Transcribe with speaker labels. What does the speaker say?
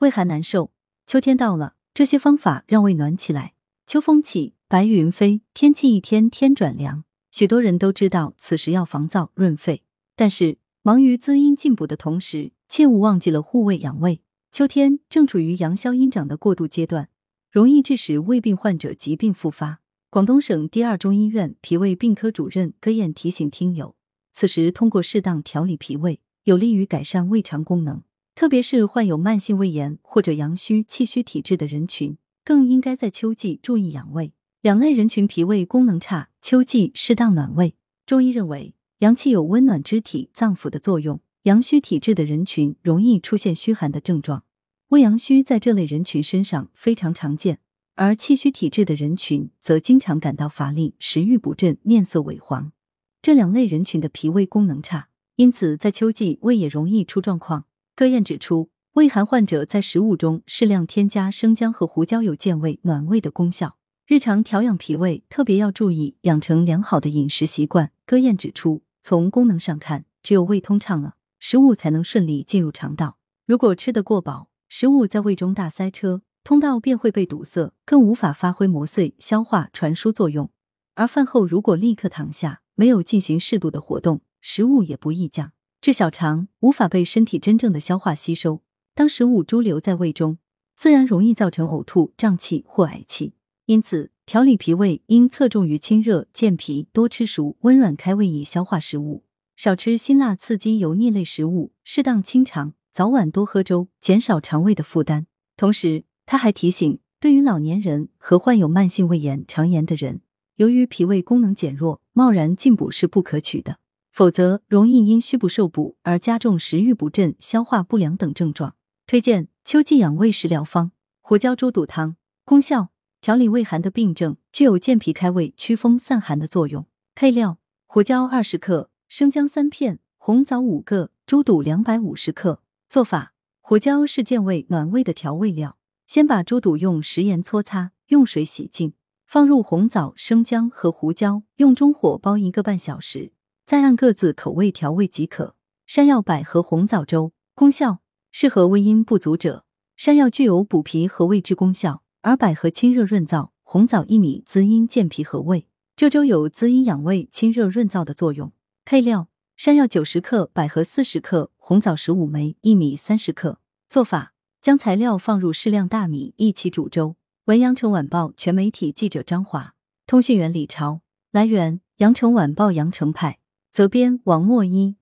Speaker 1: 胃寒难受，秋天到了，这些方法让胃暖起来。秋风起，白云飞，天气一天天转凉。许多人都知道此时要防燥润肺，但是忙于滋阴进补的同时，切勿忘记了护胃养胃。秋天正处于阳消阴长的过渡阶段，容易致使胃病患者疾病复发。广东省第二中医院脾胃病科主任戈燕提醒听友，此时通过适当调理脾胃，有利于改善胃肠功能。特别是患有慢性胃炎或者阳虚气虚体质的人群，更应该在秋季注意养胃。两类人群脾胃功能差，秋季适当暖胃。中医认为，阳气有温暖肢体脏腑的作用，阳虚体质的人群容易出现虚寒的症状，胃阳虚在这类人群身上非常常见。而气虚体质的人群则经常感到乏力、食欲不振、面色萎黄，这两类人群的脾胃功能差，因此在秋季胃也容易出状况。戈燕指出，胃寒患者在食物中适量添加生姜和胡椒，有健胃暖胃的功效。日常调养脾胃，特别要注意养成良好的饮食习惯。戈燕指出，从功能上看，只有胃通畅了，食物才能顺利进入肠道。如果吃得过饱，食物在胃中大塞车。通道便会被堵塞，更无法发挥磨碎、消化、传输作用。而饭后如果立刻躺下，没有进行适度的活动，食物也不易降至小肠，无法被身体真正的消化吸收。当食物潴留在胃中，自然容易造成呕吐、胀气或嗳气。因此，调理脾胃应侧重于清热健脾，多吃熟、温软开胃易消化食物，少吃辛辣刺激油腻类食物，适当清肠，早晚多喝粥，减少肠胃的负担。同时，他还提醒，对于老年人和患有慢性胃炎、肠炎的人，由于脾胃功能减弱，贸然进补是不可取的，否则容易因虚不受补而加重食欲不振、消化不良等症状。推荐秋季养胃食疗方：胡椒猪肚汤。功效：调理胃寒的病症，具有健脾开胃、祛风散寒的作用。配料：胡椒二十克，生姜三片，红枣五个，猪肚两百五十克。做法：胡椒是健胃暖胃的调味料。先把猪肚用食盐搓擦，用水洗净，放入红枣、生姜和胡椒，用中火煲一个半小时，再按各自口味调味即可。山药百合红枣粥功效适合胃阴不足者。山药具有补脾和胃之功效，而百合清热润燥，红枣薏米滋阴健脾和胃。这粥有滋阴养胃、清热润燥的作用。配料：山药九十克，百合四十克，红枣十五枚，薏米三十克。做法。将材料放入适量大米一起煮粥。文阳城晚报全媒体记者张华，通讯员李超。来源：阳城晚报阳城派。责编：王墨一。